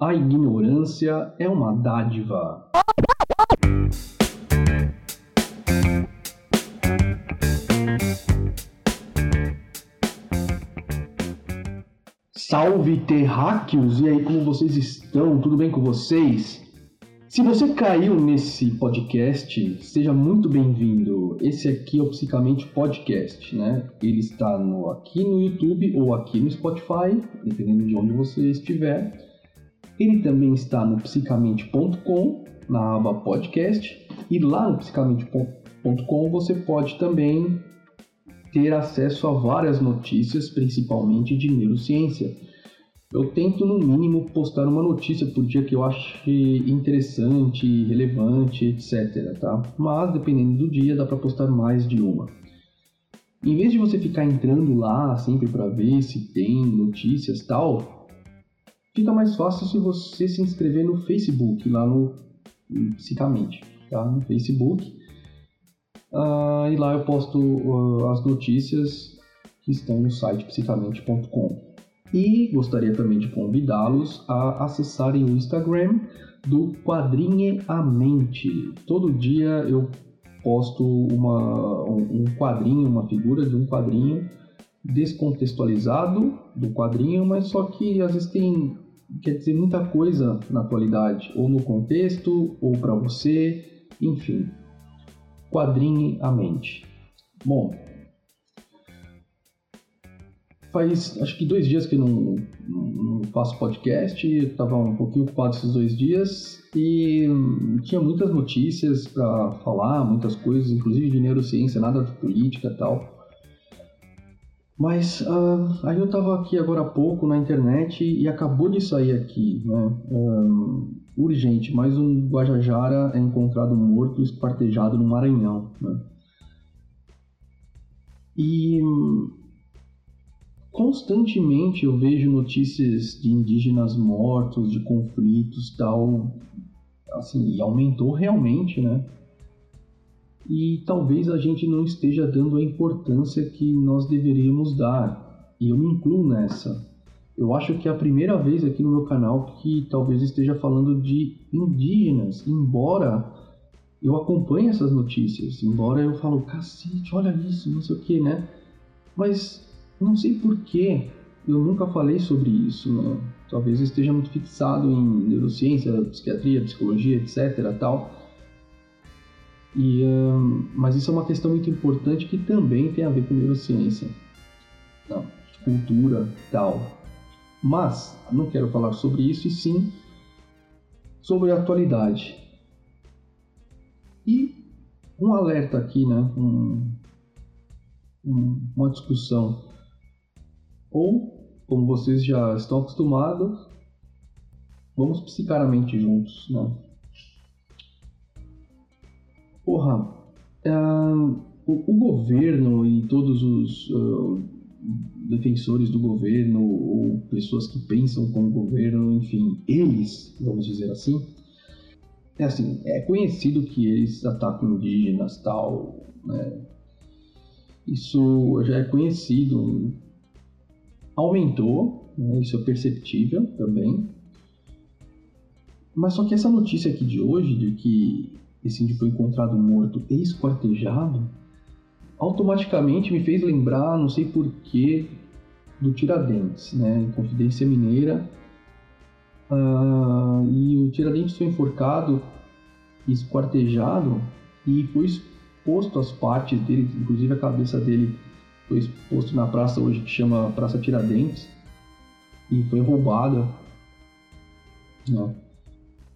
A ignorância é uma dádiva. Salve terráqueos! E aí, como vocês estão? Tudo bem com vocês? Se você caiu nesse podcast, seja muito bem-vindo. Esse aqui é o Psicamente Podcast, né? Ele está no, aqui no YouTube ou aqui no Spotify, dependendo de onde você estiver. Ele também está no psicamente.com, na aba podcast, e lá no psicamente.com você pode também ter acesso a várias notícias, principalmente de neurociência. Eu tento, no mínimo, postar uma notícia por dia que eu ache interessante, relevante, etc. Tá? Mas, dependendo do dia, dá para postar mais de uma. Em vez de você ficar entrando lá sempre para ver se tem notícias tal, Fica mais fácil se você se inscrever no Facebook, lá no Psicamente, tá? No Facebook. Uh, e lá eu posto uh, as notícias que estão no site psicamente.com. E gostaria também de convidá-los a acessarem o Instagram do Quadrinhe a Mente. Todo dia eu posto uma, um quadrinho, uma figura de um quadrinho descontextualizado do quadrinho, mas só que às vezes tem quer dizer muita coisa na atualidade, ou no contexto, ou para você, enfim. Quadrinhe a mente. Bom, faz acho que dois dias que não, não faço podcast, estava um pouquinho ocupado esses dois dias e tinha muitas notícias para falar, muitas coisas, inclusive de neurociência, nada de política e tal. Mas uh, aí eu estava aqui agora há pouco na internet e acabou de sair aqui, né? Um, urgente, mais um Guajajara é encontrado morto espartejado no Maranhão, né? E constantemente eu vejo notícias de indígenas mortos, de conflitos tal, assim, e aumentou realmente, né? E talvez a gente não esteja dando a importância que nós deveríamos dar. E eu me incluo nessa. Eu acho que é a primeira vez aqui no meu canal que talvez esteja falando de indígenas, embora eu acompanhe essas notícias, embora eu falo, cacete, olha isso, não sei o que, né? Mas não sei por que eu nunca falei sobre isso, né? Talvez esteja muito fixado em neurociência, psiquiatria, psicologia, etc, tal e, mas isso é uma questão muito importante que também tem a ver com neurociência, não, cultura tal. Mas não quero falar sobre isso e sim sobre a atualidade. E um alerta aqui, né? Um, um, uma discussão. Ou, como vocês já estão acostumados, vamos psicar a mente juntos, né? Porra, uh, o, o, governo e todos os uh, defensores do governo, ou pessoas que pensam como governo, enfim, eles, vamos dizer assim, é assim, é conhecido que eles atacam indígenas tal, né? Isso já é conhecido. Aumentou, né? isso é perceptível também. Mas só que essa notícia aqui de hoje, de que esse índio foi encontrado morto e esquartejado, automaticamente me fez lembrar, não sei porquê, do Tiradentes, né? Em Confidência Mineira. Uh, e o Tiradentes foi enforcado, esquartejado e foi exposto as partes dele, inclusive a cabeça dele foi exposto na praça hoje que chama Praça Tiradentes e foi roubada. Né?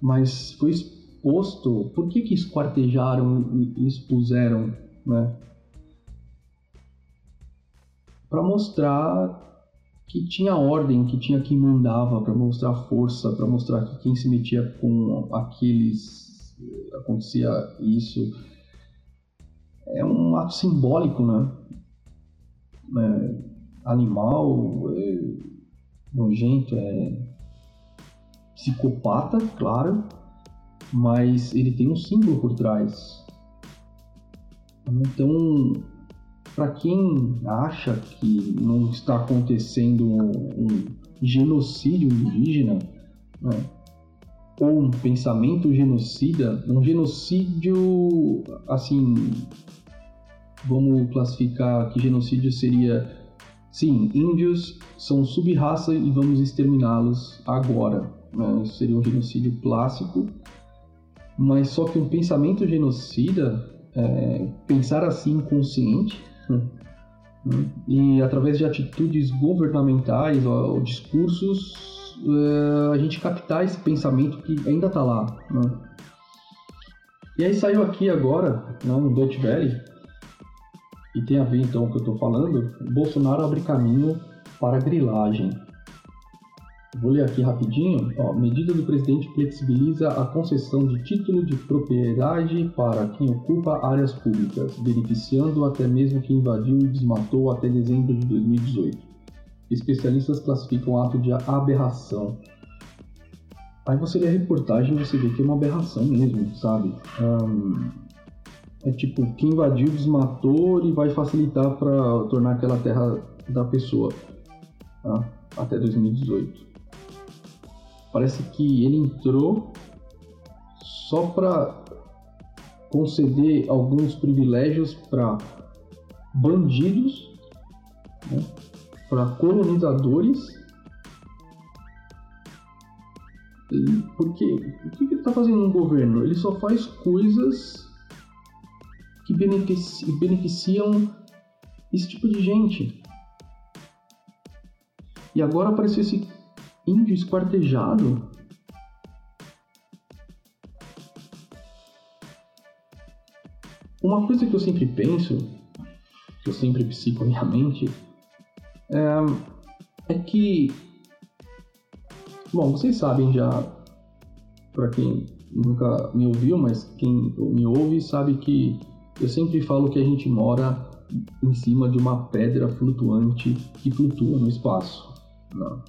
Mas foi exposto posto, por que que esquartejaram e expuseram, né? Para mostrar que tinha ordem, que tinha quem mandava, para mostrar força, para mostrar que quem se metia com aqueles acontecia isso. É um ato simbólico, né? É, animal, é, nojento, é psicopata, claro, mas ele tem um símbolo por trás. Então, para quem acha que não está acontecendo um, genocídio indígena, né? ou um pensamento genocida, um genocídio, assim, vamos classificar que genocídio seria, sim, índios são sub-raça e vamos exterminá-los agora. Né? Isso seria um genocídio clássico, mas só que um pensamento genocida, é, pensar assim consciente, né? e através de atitudes governamentais ou, ou discursos, é, a gente captar esse pensamento que ainda está lá. Né? E aí saiu aqui agora, né, no Dutch Valley, e tem a ver então com o que eu estou falando, Bolsonaro abre caminho para a grilagem. Vou ler aqui rapidinho. Ó, medida do presidente flexibiliza a concessão de título de propriedade para quem ocupa áreas públicas, beneficiando até mesmo quem invadiu e desmatou até dezembro de 2018. Especialistas classificam o ato de aberração. Aí você lê a reportagem e você vê que é uma aberração mesmo, sabe? É tipo, quem invadiu, desmatou e vai facilitar para tornar aquela terra da pessoa. Tá? Até 2018. Parece que ele entrou só para conceder alguns privilégios para bandidos, né? para colonizadores. E por quê? O que ele está fazendo no governo? Ele só faz coisas que benefici beneficiam esse tipo de gente. E agora apareceu esse índio esquartejado. Uma coisa que eu sempre penso, que eu sempre psico minha mente, é, é que. Bom, vocês sabem já, para quem nunca me ouviu, mas quem me ouve sabe que eu sempre falo que a gente mora em cima de uma pedra flutuante que flutua no espaço. Não.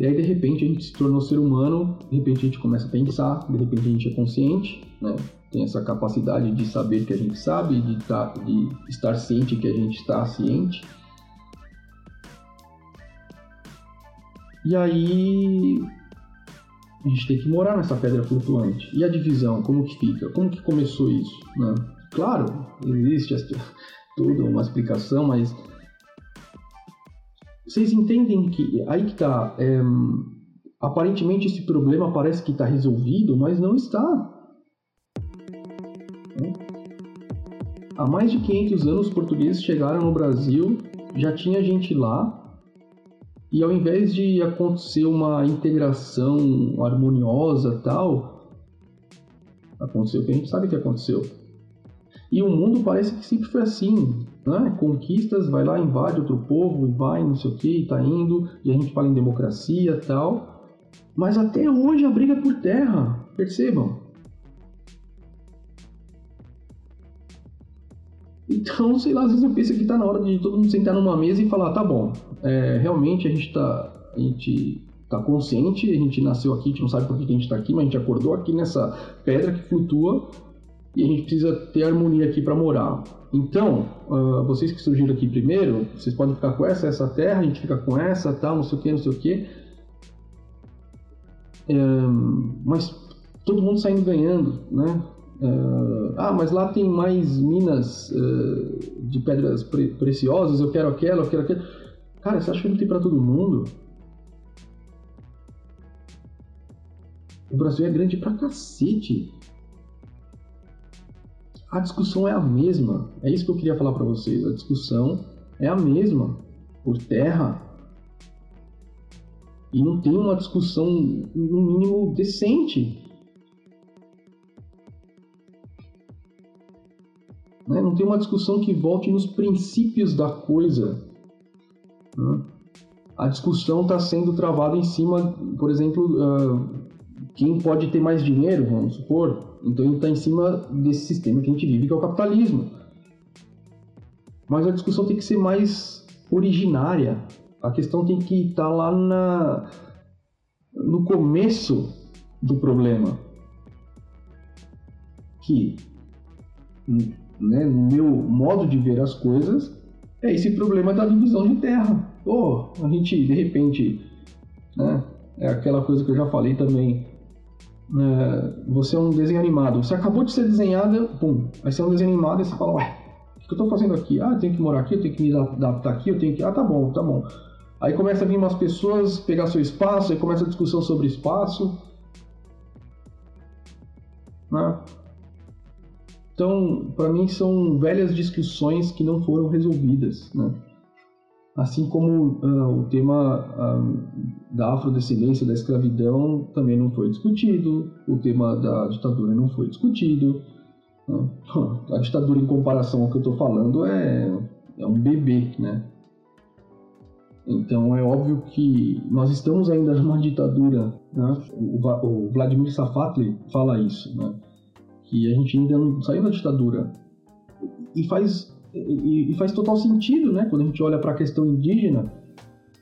E aí, de repente, a gente se tornou ser humano, de repente a gente começa a pensar, de repente a gente é consciente, né? tem essa capacidade de saber que a gente sabe, de, tá, de estar ciente que a gente está ciente. E aí a gente tem que morar nessa pedra flutuante. E a divisão, como que fica? Como que começou isso? Né? Claro, existe toda uma explicação, mas vocês entendem que aí que está. É, aparentemente esse problema parece que está resolvido, mas não está. Né? Há mais de 500 anos os portugueses chegaram no Brasil, já tinha gente lá, e ao invés de acontecer uma integração harmoniosa tal, aconteceu o que a gente sabe que aconteceu. E o mundo parece que sempre foi assim né? conquistas, vai lá, invade outro povo, vai, não sei o que, tá indo, e a gente fala em democracia tal. Mas até hoje a briga é por terra, percebam. Então, sei lá, às vezes eu penso que tá na hora de todo mundo sentar numa mesa e falar, tá bom, é, realmente a gente tá, a gente tá consciente, a gente nasceu aqui, a gente não sabe por que a gente tá aqui, mas a gente acordou aqui nessa pedra que flutua e a gente precisa ter harmonia aqui para morar. Então, uh, vocês que surgiram aqui primeiro, vocês podem ficar com essa, essa terra, a gente fica com essa, tal, não sei o que, não sei o que. mas todo mundo saindo ganhando, né? Uh, ah, mas lá tem mais minas uh, de pedras pre preciosas, eu quero aquela, eu quero aquela. Cara, você acha que não tem para todo mundo? O Brasil é grande pra cacete a discussão é a mesma. É isso que eu queria falar para vocês. A discussão é a mesma por terra. E não tem uma discussão, no mínimo, decente. Né? Não tem uma discussão que volte nos princípios da coisa. Né? A discussão está sendo travada em cima, por exemplo, uh, quem pode ter mais dinheiro, vamos supor, então ele está em cima desse sistema que a gente vive, que é o capitalismo. Mas a discussão tem que ser mais originária. A questão tem que estar tá lá na, no começo do problema. Que, né, no meu modo de ver as coisas, é esse problema da divisão de terra. Pô, a gente, de repente, né, é aquela coisa que eu já falei também. É, você é um desenho animado. Você acabou de ser desenhada, pum. Aí você é um desenho animado e você fala, ué, o que eu tô fazendo aqui? Ah, eu tenho que morar aqui, eu tenho que me adaptar aqui, eu tenho que. Ah, tá bom, tá bom. Aí começa a vir umas pessoas pegar seu espaço, aí começa a discussão sobre espaço. Né? Então, para mim, são velhas discussões que não foram resolvidas. Né? Assim como uh, o tema uh, da afrodescendência, da escravidão, também não foi discutido, o tema da ditadura não foi discutido. Né? A ditadura, em comparação ao que eu estou falando, é, é um bebê. Né? Então é óbvio que nós estamos ainda numa ditadura. Né? O, o Vladimir Safatli fala isso, né? que a gente ainda não saiu da ditadura. E faz e, e, faz total sentido, né? Quando a gente olha para a questão indígena,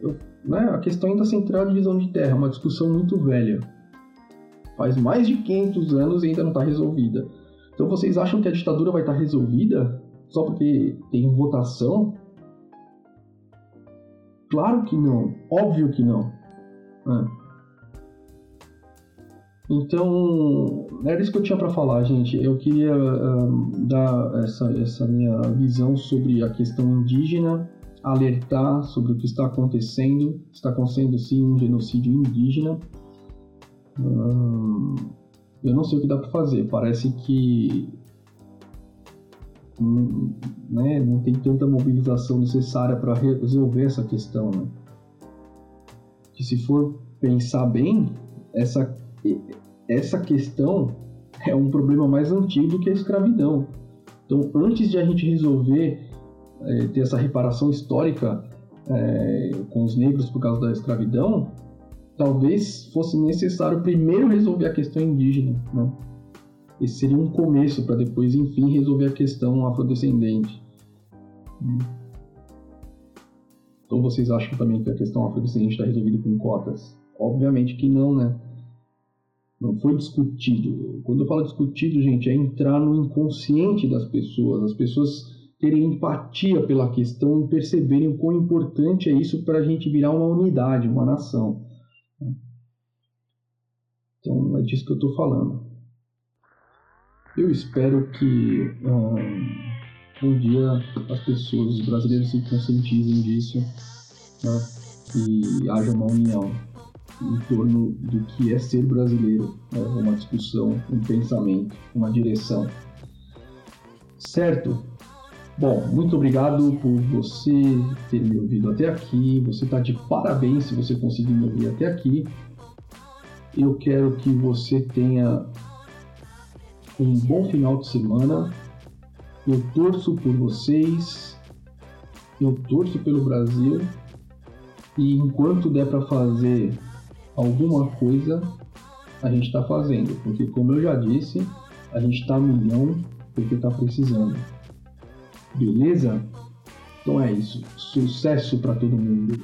eu, né? a questão ainda central é a divisão de terra, uma discussão muito velha. Faz mais de 500 anos e ainda não está resolvida. Então vocês acham que a ditadura vai estar tá resolvida só porque tem votação? Claro que não, óbvio que não. Né? Então, era isso que eu tinha para falar, gente. Eu queria uh, dar essa, essa minha visão sobre a questão indígena, alertar sobre o que está acontecendo. Está acontecendo sim um genocídio indígena. Eu não sei o que dá para fazer. Parece que né, não tem tanta mobilização necessária para resolver essa questão. Né? Que se for pensar bem, essa essa questão é um problema mais antigo do que a escravidão. Então, antes de a gente resolver é, ter essa reparação histórica é, com os negros por causa da escravidão, talvez fosse necessário primeiro resolver a questão indígena. Né? Esse seria um começo para depois, enfim, resolver a questão afrodescendente. Então vocês acham também que a questão afrodescendente está resolvida com cotas? Obviamente que não, né? Não foi discutido. Quando eu falo discutido, gente, é entrar no inconsciente das pessoas, as pessoas terem empatia pela questão e perceberem o quão importante é isso para a gente virar uma unidade, uma nação. Então é disso que eu estou falando. Eu espero que um, um, dia as pessoas, os brasileiros, se conscientizem disso né, e haja uma união em torno do que é ser brasileiro, né? uma discussão, um pensamento, uma direção. Certo? Bom, muito obrigado por você ter me ouvido até aqui. Você está de parabéns se você conseguiu me ouvir até aqui. Eu quero que você tenha um bom final de semana. Eu torço por vocês. Eu torço pelo Brasil. E enquanto der para fazer alguma coisa a gente está fazendo, porque como eu já disse, a gente está milhão porque está precisando. Beleza? Então é isso. Sucesso para todo mundo.